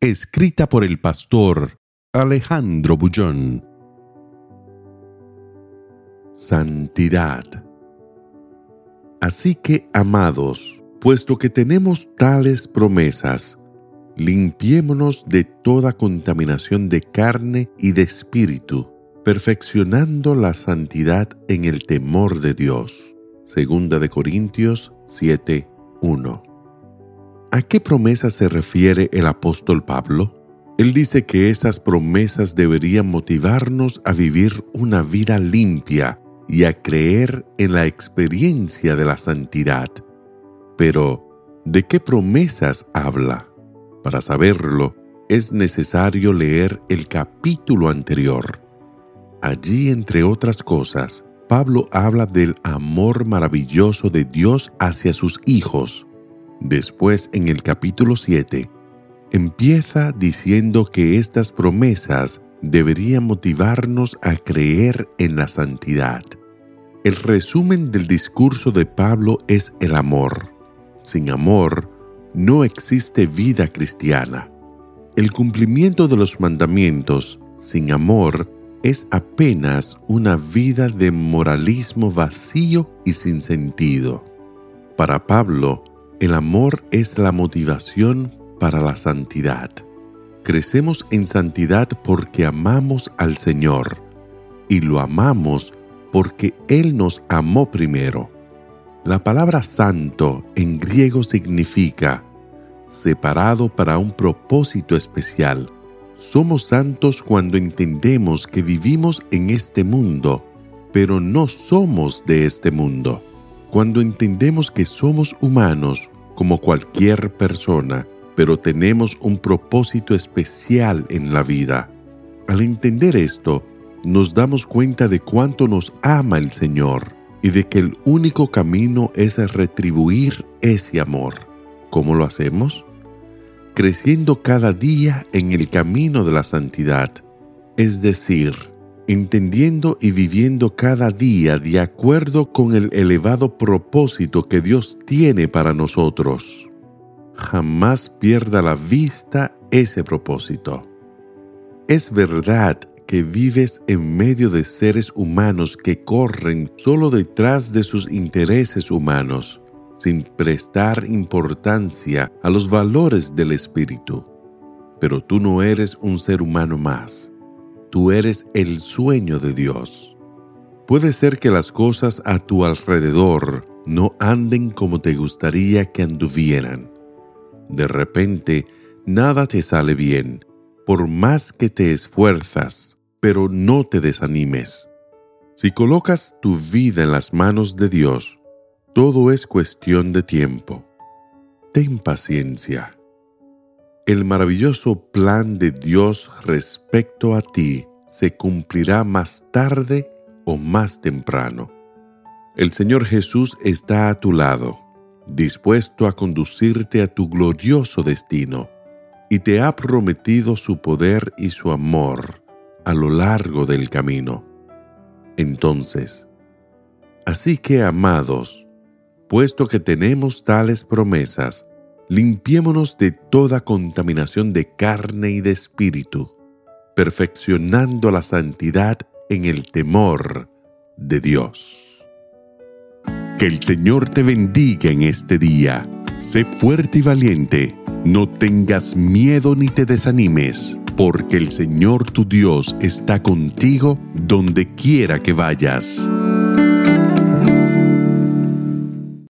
Escrita por el pastor Alejandro Bullón. Santidad. Así que, amados, puesto que tenemos tales promesas, limpiémonos de toda contaminación de carne y de espíritu, perfeccionando la santidad en el temor de Dios. Segunda de Corintios 7:1. ¿A qué promesa se refiere el apóstol Pablo? Él dice que esas promesas deberían motivarnos a vivir una vida limpia y a creer en la experiencia de la santidad. Pero, ¿de qué promesas habla? Para saberlo, es necesario leer el capítulo anterior. Allí, entre otras cosas, Pablo habla del amor maravilloso de Dios hacia sus hijos. Después, en el capítulo 7, empieza diciendo que estas promesas deberían motivarnos a creer en la santidad. El resumen del discurso de Pablo es el amor. Sin amor, no existe vida cristiana. El cumplimiento de los mandamientos sin amor es apenas una vida de moralismo vacío y sin sentido. Para Pablo, el amor es la motivación para la santidad. Crecemos en santidad porque amamos al Señor y lo amamos porque Él nos amó primero. La palabra santo en griego significa separado para un propósito especial. Somos santos cuando entendemos que vivimos en este mundo, pero no somos de este mundo. Cuando entendemos que somos humanos como cualquier persona, pero tenemos un propósito especial en la vida. Al entender esto, nos damos cuenta de cuánto nos ama el Señor y de que el único camino es retribuir ese amor. ¿Cómo lo hacemos? Creciendo cada día en el camino de la santidad, es decir, entendiendo y viviendo cada día de acuerdo con el elevado propósito que Dios tiene para nosotros. Jamás pierda la vista ese propósito. Es verdad que vives en medio de seres humanos que corren solo detrás de sus intereses humanos, sin prestar importancia a los valores del espíritu. Pero tú no eres un ser humano más Tú eres el sueño de Dios. Puede ser que las cosas a tu alrededor no anden como te gustaría que anduvieran. De repente, nada te sale bien, por más que te esfuerzas, pero no te desanimes. Si colocas tu vida en las manos de Dios, todo es cuestión de tiempo. Ten paciencia el maravilloso plan de Dios respecto a ti se cumplirá más tarde o más temprano. El Señor Jesús está a tu lado, dispuesto a conducirte a tu glorioso destino, y te ha prometido su poder y su amor a lo largo del camino. Entonces, así que amados, puesto que tenemos tales promesas, limpiémonos de toda contaminación de carne y de espíritu, perfeccionando la santidad en el temor de Dios. Que el Señor te bendiga en este día. Sé fuerte y valiente. No tengas miedo ni te desanimes, porque el Señor tu Dios está contigo donde quiera que vayas.